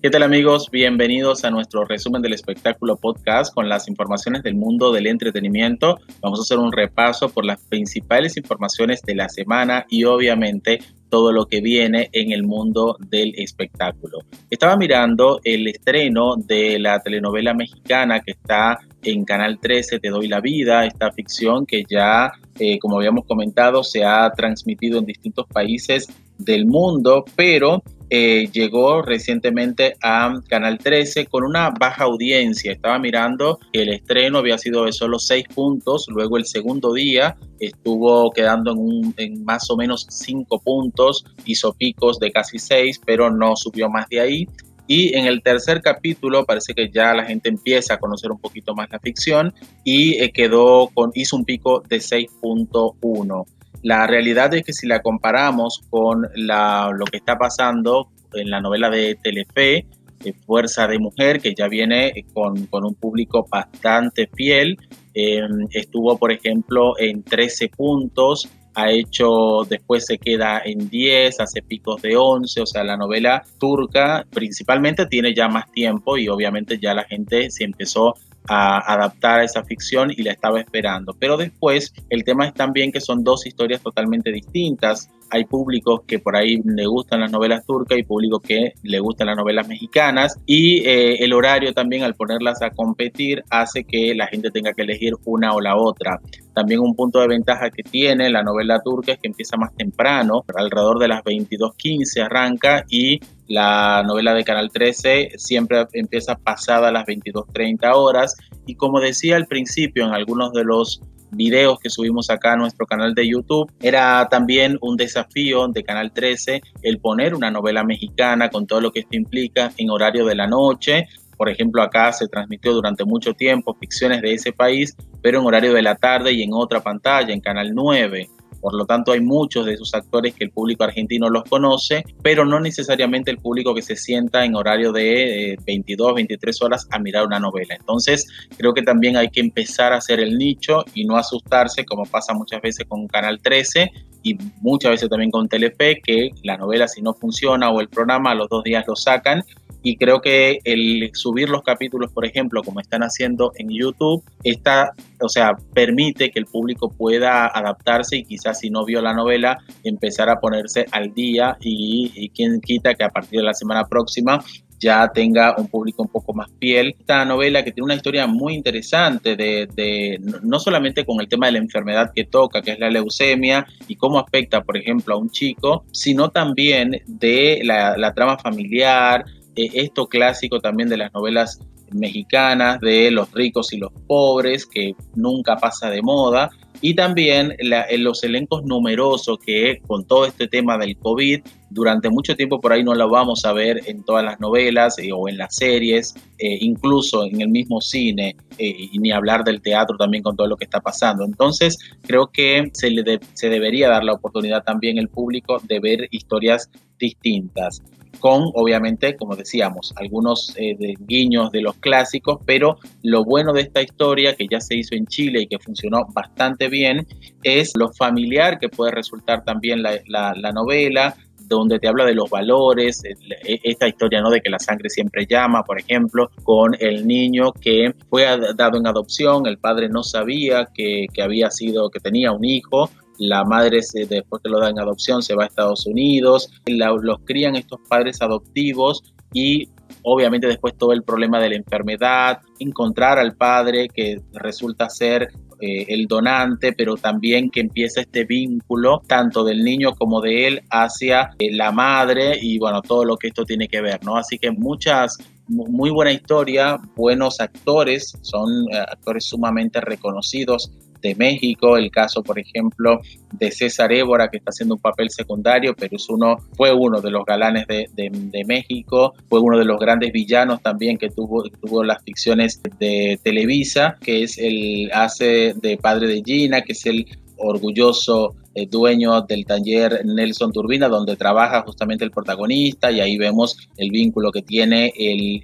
¿Qué tal amigos? Bienvenidos a nuestro resumen del espectáculo podcast con las informaciones del mundo del entretenimiento. Vamos a hacer un repaso por las principales informaciones de la semana y obviamente todo lo que viene en el mundo del espectáculo. Estaba mirando el estreno de la telenovela mexicana que está en Canal 13, Te doy la vida, esta ficción que ya, eh, como habíamos comentado, se ha transmitido en distintos países del mundo, pero eh, llegó recientemente a Canal 13 con una baja audiencia. Estaba mirando que el estreno había sido de solo seis puntos, luego el segundo día estuvo quedando en, un, en más o menos cinco puntos, hizo picos de casi seis, pero no subió más de ahí. Y en el tercer capítulo parece que ya la gente empieza a conocer un poquito más la ficción y eh, quedó con, hizo un pico de 6.1. La realidad es que si la comparamos con lo que está pasando en la novela de Telefe, eh, Fuerza de Mujer, que ya viene con, un público bastante fiel, em, estuvo, por ejemplo, en 13 puntos, ha hecho, después se queda en 10, hace picos de 11, o sea, la novela turca principalmente tiene ya más tiempo y obviamente ya la gente se empezó a adaptar a esa ficción y la estaba esperando. Pero después el tema es también que son dos historias totalmente distintas. Hay públicos que por ahí le gustan las novelas turcas y públicos que le gustan las novelas mexicanas y eh, el horario también al ponerlas a competir hace que la gente tenga que elegir una o la otra. También un punto de ventaja que tiene la novela turca es que empieza más temprano, alrededor de las 22.15 arranca y la novela de Canal 13 siempre empieza pasada las 22.30 horas y como decía al principio en algunos de los videos que subimos acá a nuestro canal de YouTube, era también un desafío de Canal 13 el poner una novela mexicana con todo lo que esto implica en horario de la noche. Por ejemplo, acá se transmitió durante mucho tiempo ficciones de ese país, pero en horario de la tarde y en otra pantalla, en Canal 9. Por lo tanto, hay muchos de esos actores que el público argentino los conoce, pero no necesariamente el público que se sienta en horario de 22, eh, 23 horas a mirar una novela. Entonces, creo que también hay que empezar a hacer el nicho y no asustarse, como pasa muchas veces con Canal 13 y muchas veces también con Telefe, que la novela si no funciona o el programa a los dos días lo sacan y creo que el subir los capítulos, por ejemplo, como están haciendo en YouTube, está, o sea, permite que el público pueda adaptarse y quizás si no vio la novela, empezar a ponerse al día y, y quien quita que a partir de la semana próxima ya tenga un público un poco más fiel. Esta novela que tiene una historia muy interesante de, de, no solamente con el tema de la enfermedad que toca, que es la leucemia, y cómo afecta, por ejemplo, a un chico, sino también de la, la trama familiar, eh, esto clásico también de las novelas mexicanas, de los ricos y los pobres, que nunca pasa de moda, y también en los elencos numerosos que con todo este tema del COVID, durante mucho tiempo por ahí no lo vamos a ver en todas las novelas eh, o en las series, eh, incluso en el mismo cine, y ni hablar del teatro también con todo lo que está pasando. Entonces, creo que se, le se debería dar la oportunidad también al público de ver historias distintas con obviamente, como decíamos, algunos eh, guiños de los clásicos, pero lo bueno de esta historia que ya se hizo en Chile y que funcionó bastante bien es lo familiar que puede resultar también la, novela, donde te habla de los valores, e, esta historia ¿no? de que la sangre siempre llama, por ejemplo, con el niño que fue dado en adopción, el padre no sabía que, que había sido, que tenía un hijo, la madre se, después que lo da en adopción se va a Estados Unidos, los crían estos padres adoptivos y obviamente después todo el problema de la enfermedad, encontrar al padre que resulta ser eh, el donante, pero también que empieza este vínculo tanto del niño como de él hacia eh, la madre y bueno, todo lo que esto tiene que ver, ¿no? Así que muchas, muy buena historia, buenos actores, son eh, actores sumamente reconocidos de México, el caso, por ejemplo, de César Évora, que está haciendo un papel secundario, pero es uno, fue uno de los galanes de, México, fue uno de los grandes villanos también que tuvo, tuvo las ficciones de Televisa, que es el hace de padre de Gina, que es el orgulloso eh, dueño del taller Nelson Turbina, donde trabaja justamente el protagonista, y ahí vemos el vínculo que tiene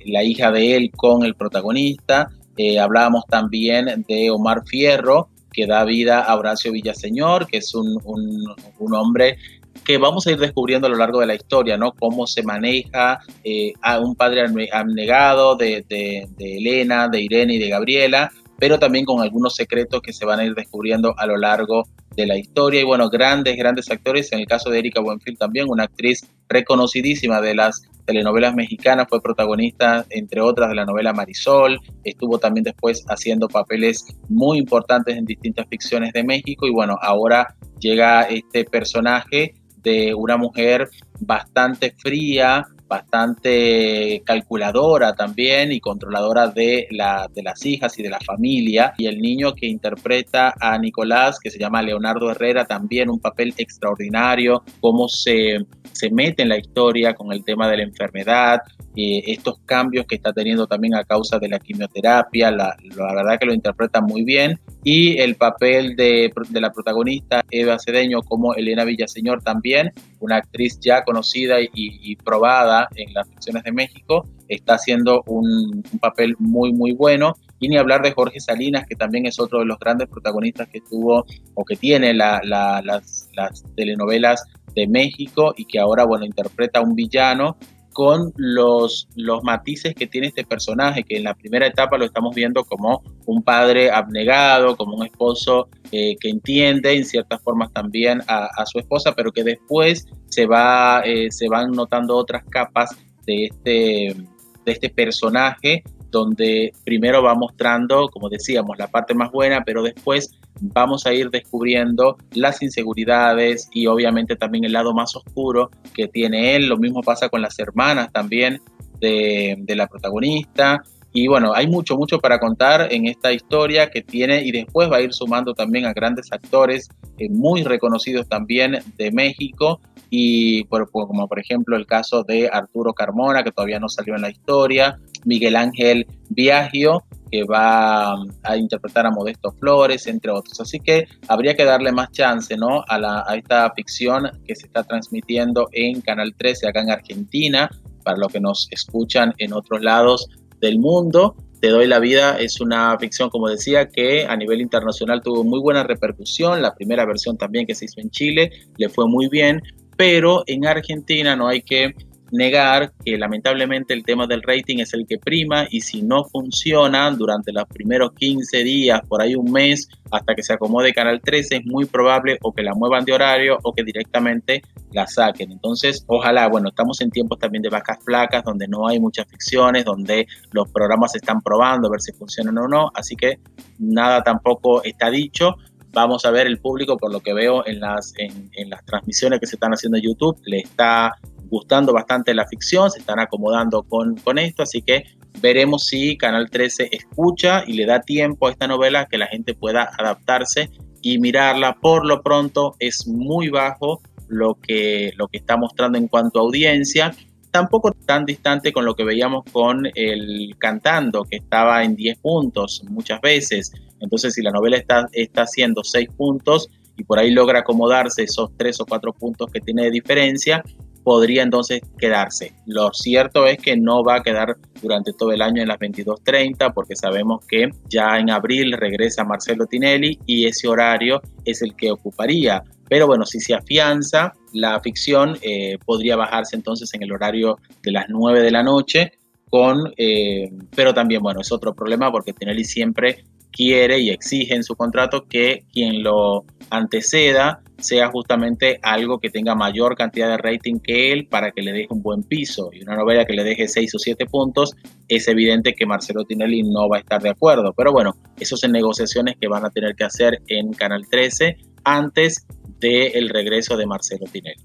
la hija de él con el protagonista. Eh, hablábamos también de Omar Fierro, que da vida a Horacio Villaseñor, que es un, hombre que vamos a ir descubriendo a lo largo de la historia, ¿no? Cómo se maneja eh, a un padre abnegado de, de, de Elena, de Irene y de Gabriela, pero también con algunos secretos que se van a ir descubriendo a lo largo de la historia. Y bueno, grandes, grandes actores. En el caso de Erika Buenfil también, una actriz reconocidísima de las telenovelas mexicanas, fue protagonista, entre otras, de la novela Marisol. Estuvo también después haciendo papeles muy importantes en distintas ficciones de México. Y bueno, ahora llega este personaje de una mujer bastante fría, bastante calculadora también y controladora de, la, de las hijas y de la familia. Y el niño que interpreta a Nicolás, que se llama Leonardo Herrera, también un papel extraordinario, cómo se, mete en la historia con el tema de la enfermedad, estos cambios que está teniendo también a causa de la quimioterapia, la, la verdad que lo interpreta muy bien. Y el papel de la protagonista, Eva Cedeño, como Elena Villaseñor también, una actriz ya conocida y, probada en las ficciones de México, está haciendo un, papel muy, muy bueno. Y ni hablar de Jorge Salinas, que también es otro de los grandes protagonistas que tuvo o que tiene las, las telenovelas de México y que ahora, bueno, interpreta a un villano con los, los matices que tiene este personaje, que en la primera etapa lo estamos viendo como un padre abnegado, como un esposo eh, que entiende en ciertas formas también a, su esposa, pero que después se, va, eh, se van notando otras capas de este, de este personaje donde primero va mostrando, como decíamos, la parte más buena, pero después vamos a ir descubriendo las inseguridades y obviamente también el lado más oscuro que tiene él. Lo mismo pasa con las hermanas también de, la protagonista. Y bueno, hay mucho, mucho para contar en esta historia que tiene y después va a ir sumando también a grandes actores eh, muy reconocidos también de México y como por ejemplo el caso de Arturo Carmona, que todavía no salió en la historia, Miguel Ángel Viagio, que va a interpretar a Modesto Flores, entre otros. Así que habría que darle más chance ¿no? a, la, a esta ficción que se está transmitiendo en Canal 13 acá en Argentina, para los que nos escuchan en otros lados del mundo. Te doy la vida es una ficción, como decía, que a nivel internacional tuvo muy buena repercusión. La primera versión también que se hizo en Chile le fue muy bien, pero en Argentina no hay que negar que lamentablemente el tema del rating es el que prima y si no funciona durante los primeros 15 días, por ahí un mes, hasta que se acomode Canal 13, es muy probable o que la muevan de horario o que directamente la saquen. Entonces, ojalá, bueno, estamos en tiempos también de vacas flacas, donde no hay muchas ficciones, donde los programas se están probando a ver si funcionan o no, así que nada tampoco está dicho, vamos a ver el público, por lo que veo en las, en, en, las transmisiones que se están haciendo en YouTube, le está gustando bastante la ficción, se están acomodando con, con esto, así que veremos si Canal 13 escucha y le da tiempo a esta novela que la gente pueda adaptarse y mirarla. Por lo pronto es muy bajo lo que, lo que está mostrando en cuanto a audiencia, tampoco tan distante con lo que veíamos con el cantando, que estaba en 10 puntos muchas veces. Entonces, si la novela está, está haciendo 6 puntos y por ahí logra acomodarse esos 3 o 4 puntos que tiene de diferencia, podría entonces quedarse. Lo cierto es que no va a quedar durante todo el año en las 22.30 porque sabemos que ya en abril regresa Marcelo Tinelli y ese horario es el que ocuparía. Pero bueno, si se afianza la ficción, eh, podría bajarse entonces en el horario de las 9 de la noche. Con, eh, pero también, bueno, es otro problema porque Tinelli siempre quiere y exige en su contrato que quien lo anteceda sea justamente algo que tenga mayor cantidad de rating que él para que le deje un buen piso. Y una novela que le deje 6 o 7 puntos, es evidente que Marcelo Tinelli no va a estar de acuerdo. Pero bueno, eso son negociaciones que van a tener que hacer en Canal 13 antes del regreso de Marcelo Tinelli.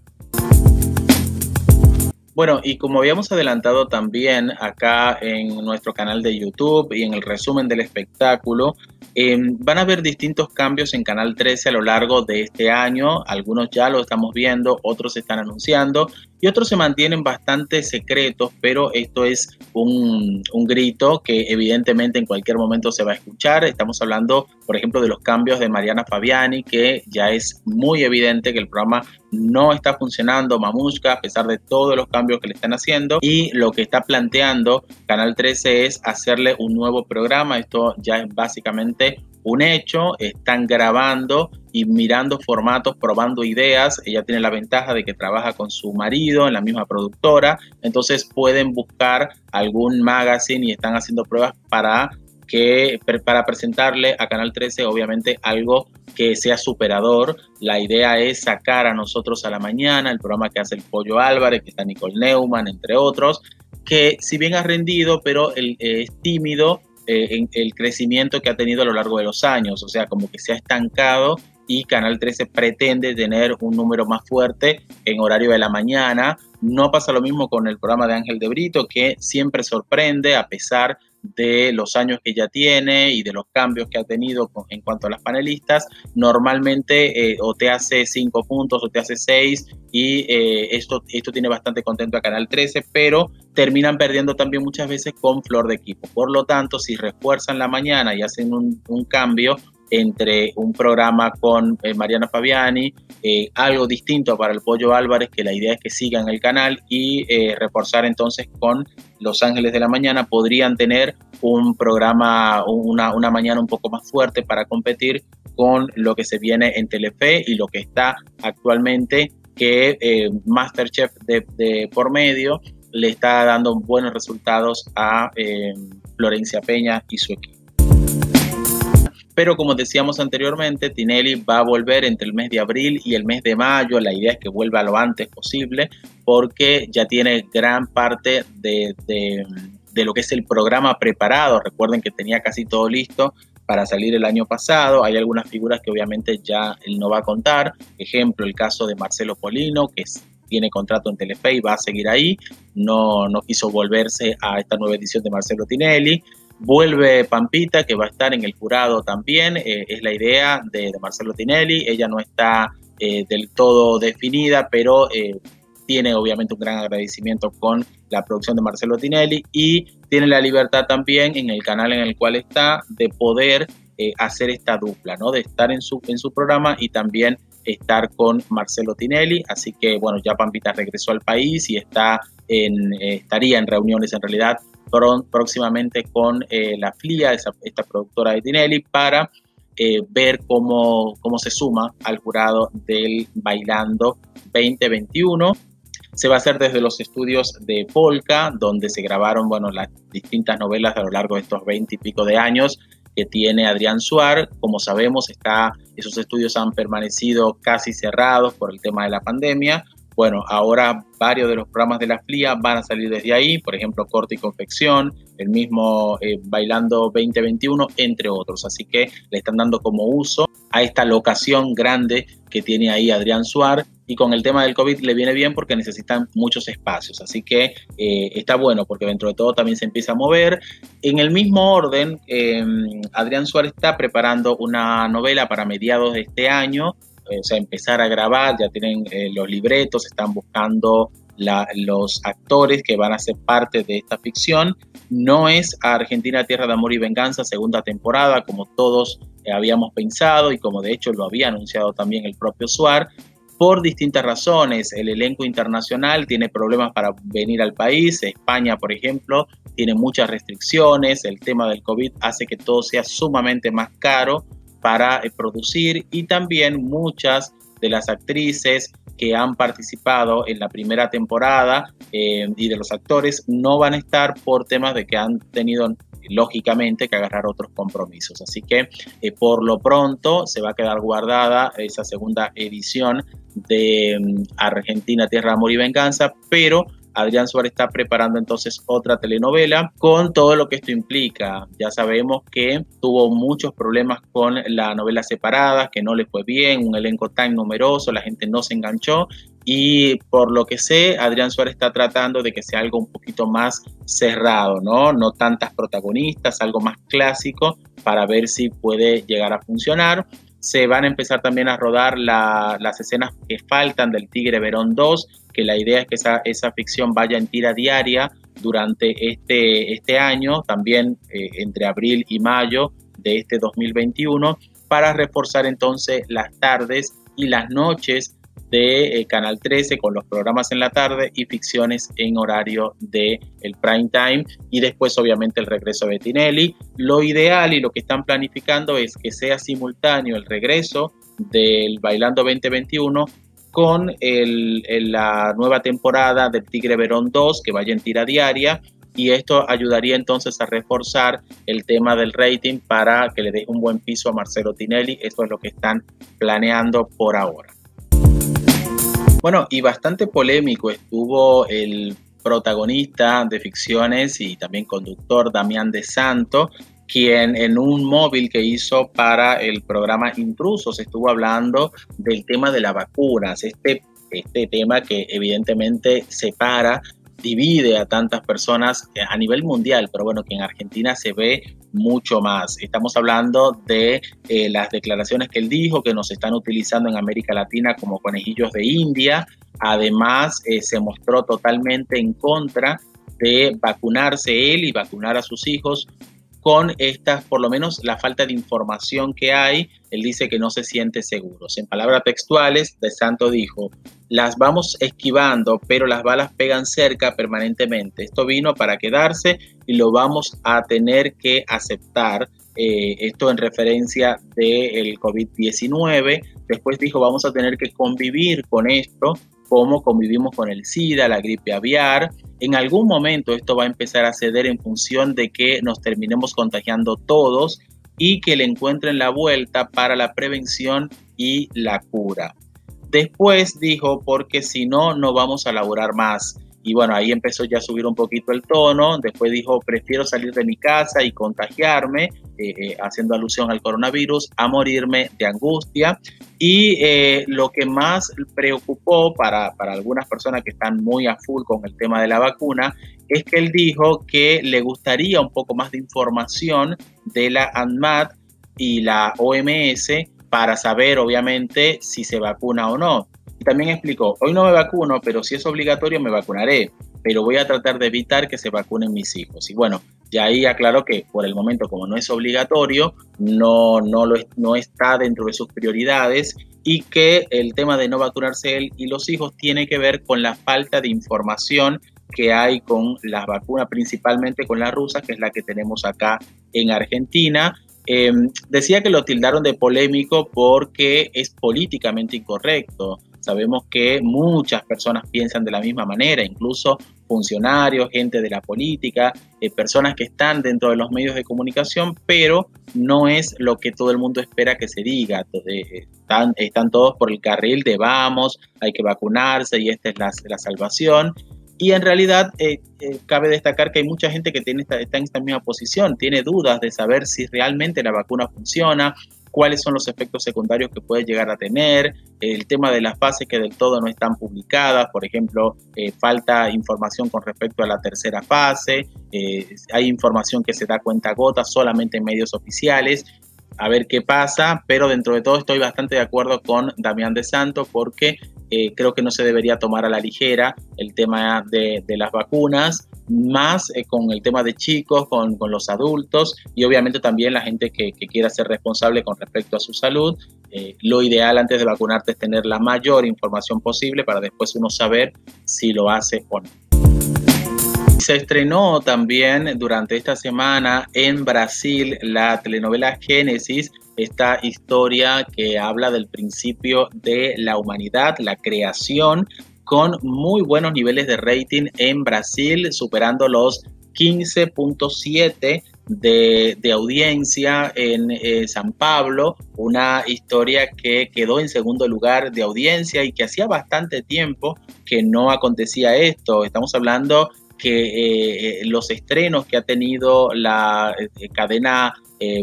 Bueno, y como habíamos adelantado también acá en nuestro canal de YouTube y en el resumen del espectáculo, Em, van a haber distintos cambios en Canal 13 a lo largo de este año. Algunos ya lo estamos viendo, otros se están anunciando y otros se mantienen bastante secretos, pero esto es un, un, grito que evidentemente en cualquier momento se va a escuchar. Estamos hablando, por ejemplo, de los cambios de Mariana Fabiani, que ya es muy evidente que el programa no está funcionando, Mamushka, a pesar de todos los cambios que le están haciendo. Y lo que está planteando Canal 13 es hacerle un nuevo programa. Esto ya es básicamente un hecho, están grabando y mirando formatos, probando ideas. Ella tiene la ventaja de que trabaja con su marido en la misma productora, entonces pueden buscar algún magazine y están haciendo pruebas para que para presentarle a Canal 13 obviamente algo que sea superador. La idea es sacar a nosotros a la mañana, el programa que hace el Pollo Álvarez, que está Nicole Neumann, entre otros, que si bien ha rendido, pero eh, es tímido eh, en el crecimiento que ha tenido a lo largo de los años, o sea, como que se ha estancado y Canal 13 pretende tener un número más fuerte en horario de la mañana. No pasa lo mismo con el programa de Ángel de Brito, que siempre sorprende a pesar de los años que ya tiene y de los cambios que ha tenido en cuanto a las panelistas, normalmente eh, o te hace cinco puntos o te hace seis y eh, esto, esto tiene bastante contento a Canal 13, pero terminan perdiendo también muchas veces con flor de equipo. Por lo tanto, si refuerzan la mañana y hacen un, un cambio, entre un programa con eh, Mariana Fabiani, eh, algo distinto para el Pollo Álvarez, que la idea es que sigan el canal y eh, reforzar entonces con Los Ángeles de la Mañana, podrían tener un programa, una, mañana un poco más fuerte para competir con lo que se viene en Telefe y lo que está actualmente que Masterchef de, por medio le está dando buenos resultados a Florencia Peña y su equipo. Pero como decíamos anteriormente, Tinelli va a volver entre el mes de abril y el mes de mayo. La idea es que vuelva lo antes posible porque ya tiene gran parte de, lo que es el programa preparado. Recuerden que tenía casi todo listo para salir el año pasado. Hay algunas figuras que obviamente ya él no va a contar. Ejemplo, el caso de Marcelo Polino, que tiene contrato en Telefe y va a seguir ahí. No, no quiso volverse a esta nueva edición de Marcelo Tinelli. Vuelve Pampita, que va a estar en el jurado también, eh, es la idea de, Marcelo Tinelli, ella no está eh, del todo definida, pero eh, tiene obviamente un gran agradecimiento con la producción de Marcelo Tinelli y tiene la libertad también en el canal en el cual está de poder hacer esta dupla, ¿no? de estar en su, en su programa y también estar con Marcelo Tinelli, así que bueno, ya Pampita regresó al país y está en, estaría en reuniones en realidad próximamente con eh, la FLIA, esta productora de Tinelli, para eh, ver cómo, cómo se suma al jurado del Bailando 2021. Se va a hacer desde los estudios de Polka, donde se grabaron bueno, las distintas novelas a lo largo de estos 20 y pico de años que tiene Adrián Suar. Como sabemos, está, esos estudios han permanecido casi cerrados por el tema de la pandemia, bueno, ahora varios de los programas de la FLIA van a salir desde ahí, por ejemplo, Corte y Confección, el mismo eh, Bailando 2021, entre otros. Así que le están dando como uso a esta locación grande que tiene ahí Adrián Suar. Y con el tema del COVID le viene bien porque necesitan muchos espacios. Así que eh, está bueno porque dentro de todo también se empieza a mover. En el mismo orden, em, Adrián Suárez está preparando una novela para mediados de este año o sea, empezar a grabar, ya tienen eh, los libretos, están buscando los actores que van a ser parte de esta ficción. No es Argentina Tierra de Amor y Venganza segunda temporada, como todos eh, habíamos pensado y como de hecho lo había anunciado también el propio Suar, por distintas razones. El elenco internacional tiene problemas para venir al país. España, por ejemplo, tiene muchas restricciones. El tema del COVID hace que todo sea sumamente más caro para eh, producir y también muchas de las actrices que han participado en la primera temporada eh, y de los actores no van a estar por temas de que han tenido lógicamente que agarrar otros compromisos. Así que eh, por lo pronto se va a quedar guardada esa segunda edición de mm, Argentina, Tierra, Amor y Venganza, pero Adrián Suárez está preparando entonces otra telenovela con todo lo que esto implica. Ya sabemos que tuvo muchos problemas con la novela separada, que no le fue bien, un elenco tan numeroso, la gente no se enganchó y por lo que sé, Adrián Suárez está tratando de que sea algo un poquito más cerrado, ¿no? No tantas protagonistas, algo más clásico para ver si puede llegar a funcionar se van a empezar también a rodar las escenas que faltan del Tigre Verón 2, que la idea es que esa, esa ficción vaya en tira diaria durante este, este año, también eh, entre abril y mayo de este 2021, para reforzar entonces las tardes y las noches de eh, Canal 13 con los programas en la tarde y ficciones en horario de el prime time y después obviamente el regreso de Tinelli. Lo ideal y lo que están planificando es que sea simultáneo el regreso del Bailando 2021 con la nueva temporada del Tigre Verón 2 que vaya en tira diaria y esto ayudaría entonces a reforzar el tema del rating para que le dé un buen piso a Marcelo Tinelli. Esto es lo que están planeando por ahora. Bueno, y bastante polémico estuvo el protagonista de ficciones y también conductor Damián de Santo, quien en un móvil que hizo para el programa Intrusos estuvo hablando del tema de las vacunas, este, este tema que evidentemente separa divide a tantas personas a nivel mundial, pero bueno, que en Argentina se ve mucho más. Estamos hablando de eh, las declaraciones que él dijo que nos están utilizando en América Latina como conejillos de India. Además, eh, se mostró totalmente en contra de vacunarse él y vacunar a sus hijos con estas, por lo menos la falta de información que hay, él dice que no se siente seguro. En palabras textuales, De Santo dijo, las vamos esquivando, pero las balas pegan cerca permanentemente. Esto vino para quedarse y lo vamos a tener que aceptar. Eh, esto en referencia del COVID-19. Después dijo, vamos a tener que convivir con esto como convivimos con el SIDA, la gripe aviar. En algún momento esto va a empezar a ceder en función de que nos terminemos contagiando todos y que le encuentren la vuelta para la prevención y la cura. Después dijo, porque si no, no vamos a laburar más. Y bueno, ahí empezó ya a subir un poquito el tono. Después dijo, prefiero salir de mi casa y contagiarme, eh, eh, haciendo alusión al coronavirus, a morirme de angustia. Y eh, lo que más preocupó para, para algunas personas que están muy a full con el tema de la vacuna es que él dijo que le gustaría un poco más de información de la ANMAT y la OMS para saber, obviamente, si se vacuna o no. Y también explicó, hoy no me vacuno, pero si es obligatorio me vacunaré, pero voy a tratar de evitar que se vacunen mis hijos. Y bueno, ya ahí aclaró que por el momento, como no es obligatorio, no, no, lo, no está dentro de sus prioridades y que el tema de no vacunarse él y los hijos tiene que ver con la falta de información que hay con las vacunas, principalmente con la rusa, que es la que tenemos acá en Argentina. Em, decía que lo tildaron de polémico porque es políticamente incorrecto. Sabemos que muchas personas piensan de la misma manera, incluso funcionarios, gente de la política, eh, personas que están dentro de los medios de comunicación, pero no es lo que todo el mundo espera que se diga. Eh, están, todos por el carril de vamos, hay que vacunarse y esta es la, la salvación. Y en realidad eh, cabe destacar que hay mucha gente que tiene está en esta misma posición, tiene dudas de saber si realmente la vacuna funciona, cuáles son los efectos secundarios que puede llegar a tener, el tema de las fases que del todo no están publicadas, por ejemplo, eh, falta información con respecto a la tercera fase, eh, hay información que se da cuenta gota solamente en medios oficiales, a ver qué pasa, pero dentro de todo estoy bastante de acuerdo con Damián de Santo porque eh, creo que no se debería tomar a la ligera el tema de, las vacunas, más eh, con el tema de chicos, con, los adultos y obviamente también la gente que, quiera ser responsable con respecto a su salud. Eh, lo ideal antes de vacunarte es tener la mayor información posible para después uno saber si lo hace o no. Se estrenó también durante esta semana en Brasil la telenovela Génesis, esta historia que habla del principio de la humanidad, la creación, con muy buenos niveles de rating en Brasil, superando los 15.7 de, audiencia en eh, San Pablo, una historia que quedó en segundo lugar de audiencia y que hacía bastante tiempo que no acontecía esto. Estamos hablando que eh, eh, los estrenos que ha tenido la cadena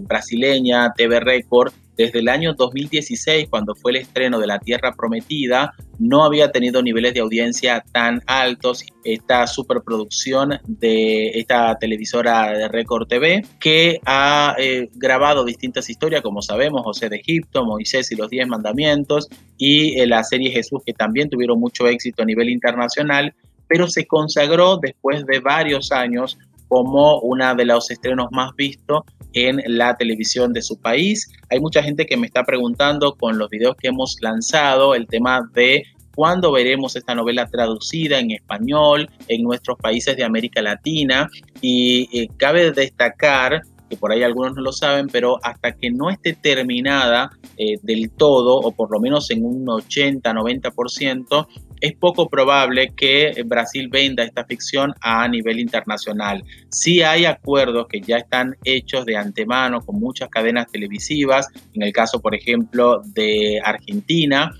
brasileña TV Record desde el año 2016, cuando fue el estreno de La Tierra Prometida, no había tenido niveles de audiencia tan altos. Esta superproducción de esta televisora de Record TV, que ha grabado distintas historias, como sabemos, José de Egipto, Moisés y los Diez Mandamientos, y la serie Jesús, que también tuvieron mucho éxito a nivel internacional pero se consagró después de varios años como una de los estrenos más vistos en la televisión de su país. Hay mucha gente que me está preguntando con los videos que hemos lanzado el tema de cuándo veremos esta novela traducida en español en nuestros países de América Latina y eh, cabe destacar que por ahí algunos no lo saben, pero hasta que no esté terminada eh, del todo, o por lo menos en un 80-90%, es poco probable que Brasil venda esta ficción a nivel internacional. Sí hay acuerdos que ya están hechos de antemano con muchas cadenas televisivas, en el caso, por ejemplo, de Argentina,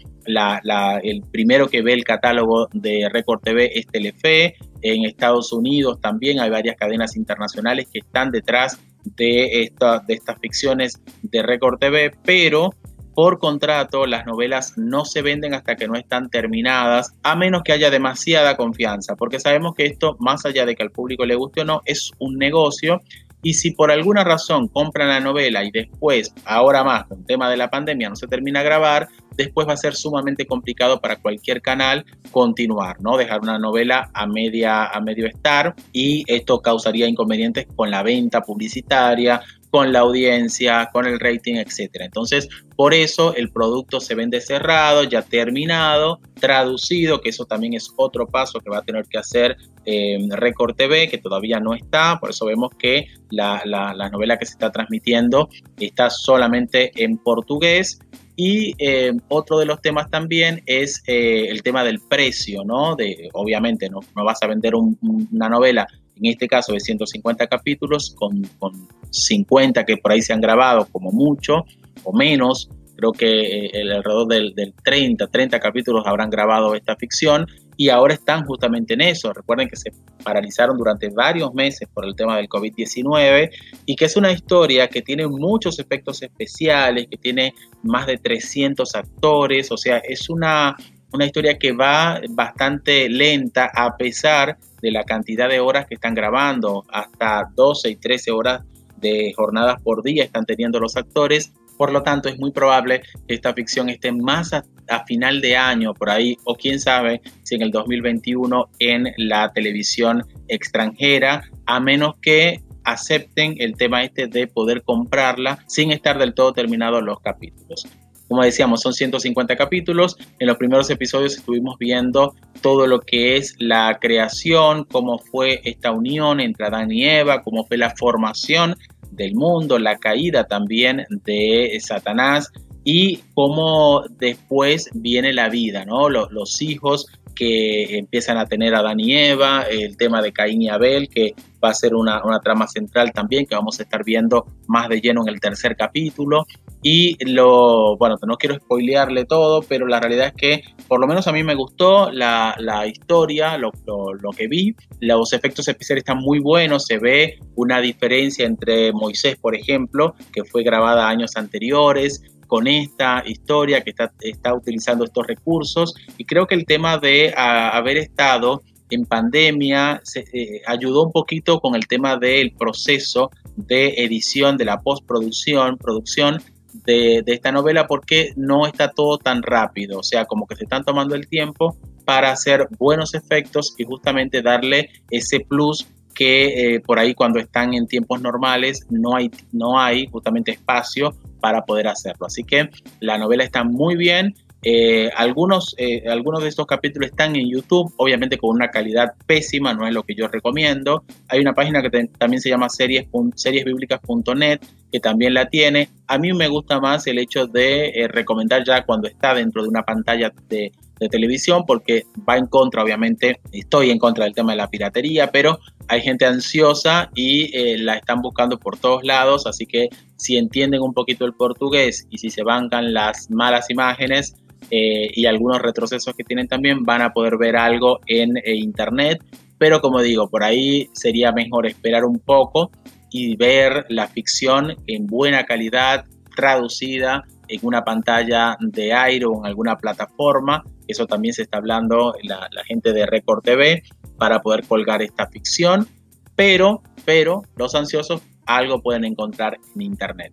el primero que ve el catálogo de Record TV es Telefe. En Estados Unidos también hay varias cadenas internacionales que están detrás de, de estas ficciones de Record TV, pero por contrato las novelas no se venden hasta que no están terminadas, a menos que haya demasiada confianza, porque sabemos que esto, más allá de que al público le guste o no, es un negocio y si por alguna razón compran la novela y después, ahora más, con tema de la pandemia, no se termina a grabar, después va a ser sumamente complicado para cualquier canal continuar, ¿no? Dejar una novela a media a medio estar y esto causaría inconvenientes con la venta publicitaria, con la audiencia, con el rating, etcétera. Entonces, por eso el producto se vende cerrado, ya terminado, traducido, que eso también es otro paso que va a tener que hacer eh, Record TV, que todavía no está. Por eso vemos que la, novela que se está transmitiendo está solamente en portugués. Y eh, otro de los temas también es eh, el tema del precio, ¿no? De, obviamente no, no vas a vender una novela en este caso de 150 capítulos, con, con 50 que por ahí se han grabado como mucho o menos, creo que eh, alrededor del, 30, 30 capítulos habrán grabado esta ficción y ahora están justamente en eso. Recuerden que se paralizaron durante varios meses por el tema del COVID-19 y que es una historia que tiene muchos efectos especiales, que tiene más de 300 actores, o sea, es una, una historia que va bastante lenta a pesar de la cantidad de horas que están grabando, hasta 12 y 13 horas de jornadas por día están teniendo los actores. Por lo tanto, es muy probable que esta ficción esté más a, final de año, por ahí, o quién sabe si en el 2021 en la televisión extranjera, a menos que acepten el tema este de poder comprarla sin estar del todo terminados los capítulos. Como decíamos, son 150 capítulos. En los primeros episodios estuvimos viendo todo lo que es la creación, cómo fue esta unión entre Adán y Eva, cómo fue la formación del mundo, la caída también de Satanás y cómo después viene la vida, ¿no? Los, hijos que empiezan a tener Adán y Eva, el tema de Caín y Abel, que va a ser una, una, trama central también, que vamos a estar viendo más de lleno en el tercer capítulo. Y lo, bueno, no quiero spoilearle todo, pero la realidad es que por lo menos a mí me gustó la, la historia, lo, lo, que vi. Los efectos especiales están muy buenos, se ve una diferencia entre Moisés, por ejemplo, que fue grabada años anteriores, con esta historia que está, está utilizando estos recursos. Y creo que el tema de haber estado en pandemia eh, ayudó un poquito con el tema del proceso de edición, de la postproducción, producción de, esta novela porque no está todo tan rápido, o sea, como que se están tomando el tiempo para hacer buenos efectos y justamente darle ese plus que eh, por ahí cuando están en tiempos normales no hay, no hay justamente espacio para poder hacerlo. Así que la novela está muy bien, eh, algunos, eh, algunos de estos capítulos están en YouTube, obviamente con una calidad pésima, no es lo que yo recomiendo. Hay una página que también se llama series, seriesbíblicas.net, que también la tiene. A mí me gusta más el hecho de eh, recomendar ya cuando está dentro de una pantalla de, de televisión, porque va en contra, obviamente, estoy en contra del tema de la piratería, pero hay gente ansiosa y la están buscando por todos lados, así que si entienden un poquito el portugués y si se bancan las malas imágenes, eh, y algunos retrocesos que tienen también van a poder ver algo en eh, internet, pero como digo, por ahí sería mejor esperar un poco y ver la ficción en buena calidad, traducida en una pantalla de aire o en alguna plataforma. Eso también se está hablando la, la gente de Record TV para poder colgar esta ficción, pero, pero los ansiosos algo pueden encontrar en internet.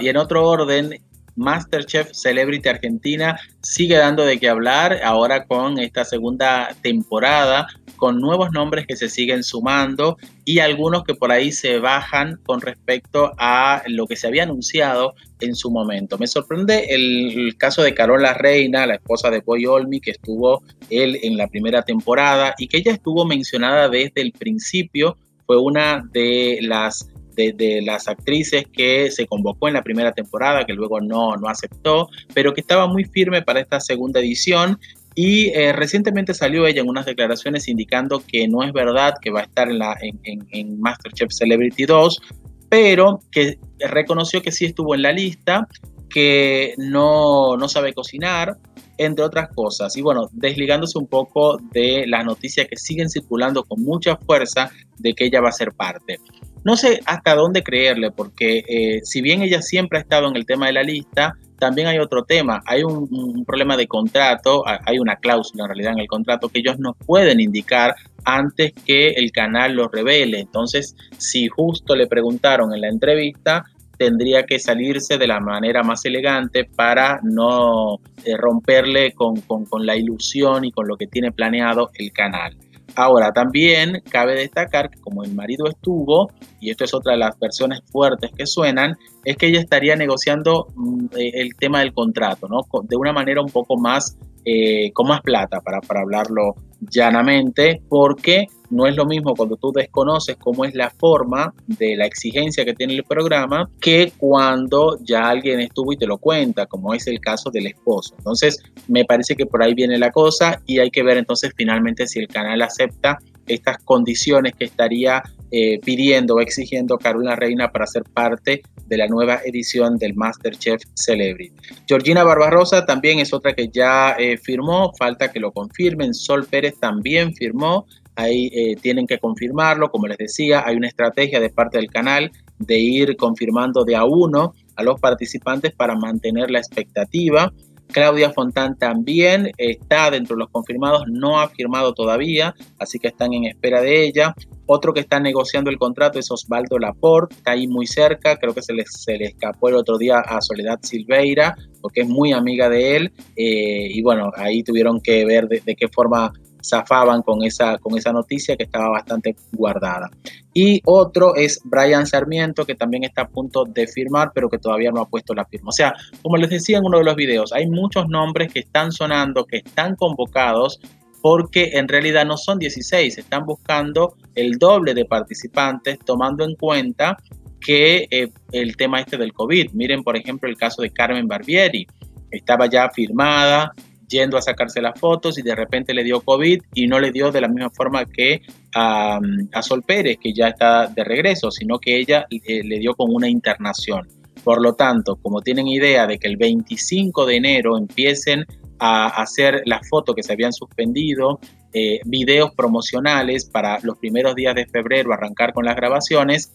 Y en otro orden, Masterchef Celebrity Argentina sigue dando de qué hablar ahora con esta segunda temporada, con nuevos nombres que se siguen sumando y algunos que por ahí se bajan con respecto a lo que se había anunciado en su momento. Me sorprende el, caso de Carola Reina, la esposa de Boy Olmi, que estuvo él en la primera temporada y que ella estuvo mencionada desde el principio fue una de las de, las actrices que se convocó en la primera temporada, que luego no, no aceptó, pero que estaba muy firme para esta segunda edición y eh, recientemente salió ella en unas declaraciones indicando que no es verdad que va a estar en, la, en, en, Masterchef Celebrity 2, pero que reconoció que sí estuvo en la lista, que no, no sabe cocinar, entre otras cosas. Y bueno, desligándose un poco de las noticias que siguen circulando con mucha fuerza de que ella va a ser parte. No sé hasta dónde creerle, porque eh, si bien ella siempre ha estado en el tema de la lista, también hay otro tema. Hay un, problema de contrato, hay una cláusula en realidad en el contrato que ellos no pueden indicar antes que el canal lo revele. Entonces, si justo le preguntaron en la entrevista, tendría que salirse de la manera más elegante para no eh, romperle con, con la ilusión y con lo que tiene planeado el canal. Ahora, también cabe destacar que como el marido estuvo, y esto es otra de las versiones fuertes que suenan, es que ella estaría negociando mm, eh, el tema del contrato, ¿no? De una manera un poco más, eh, con más plata, para, para hablarlo llanamente, porque no es lo mismo cuando tú desconoces cómo es la forma de la exigencia que tiene el programa que cuando ya alguien estuvo y te lo cuenta, como es el caso del esposo. Entonces, me parece que por ahí viene la cosa y hay que ver entonces finalmente si el canal acepta estas condiciones que estaría eh, pidiendo o exigiendo Carolina Reina para ser parte de la nueva edición del MasterChef Celebrity. Georgina Barbarosa también es otra que ya eh, firmó, falta que lo confirmen. Sol Pérez también firmó ahí eh, tienen que confirmarlo, como les decía, hay una estrategia de parte del canal de ir confirmando de a uno a los participantes para mantener la expectativa. Claudia Fontán también está dentro de los confirmados, no ha firmado todavía, así que están en espera de ella. Otro que está negociando el contrato es Osvaldo Laporte, está ahí muy cerca, creo que se le, se le escapó el otro día a Soledad Silveira, porque es muy amiga de él, eh, y bueno, ahí tuvieron que ver de qué forma zafaban con esa, con esa noticia que estaba bastante guardada. Y otro es Brian Sarmiento, que también está a punto de firmar, pero que todavía no ha puesto la firma. O sea, como les decía en uno de los videos, hay muchos nombres que están sonando, que están convocados, porque en realidad no son 16, están buscando el doble de participantes, tomando en cuenta que eh, el tema este del COVID. Miren, por ejemplo, el caso de Carmen Barbieri. Estaba ya firmada, yendo a sacarse las fotos y de repente le dio COVID y no le dio de la misma forma que a, Sol Pérez, que ya está de regreso, sino que ella eh, le dio con una internación. Por lo tanto, como tienen idea de que el 25 de enero empiecen a hacer las fotos que se habían suspendido, eh, videos promocionales para los primeros días de febrero arrancar con las grabaciones,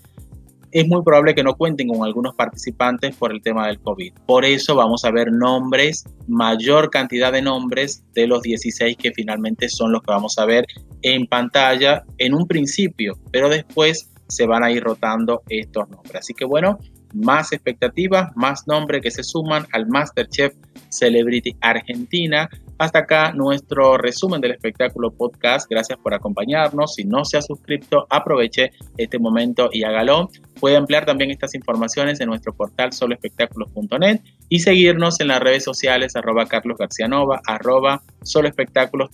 es muy probable que no cuenten con algunos participantes por el tema del COVID. Por eso vamos a ver nombres, mayor cantidad de nombres de los 16 que finalmente son los que vamos a ver en pantalla en un principio, pero después se van a ir rotando estos nombres. Así que bueno, más expectativas, más nombres que se suman al MasterChef Celebrity Argentina. Hasta acá nuestro resumen del espectáculo podcast. Gracias por acompañarnos. Si no se ha suscrito, aproveche este momento y hágalo. Puede ampliar también estas informaciones en nuestro portal soloespectáculos.net y seguirnos en las redes sociales arroba Carlos García.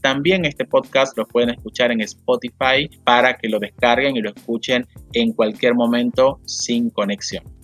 También este podcast lo pueden escuchar en Spotify para que lo descarguen y lo escuchen en cualquier momento sin conexión.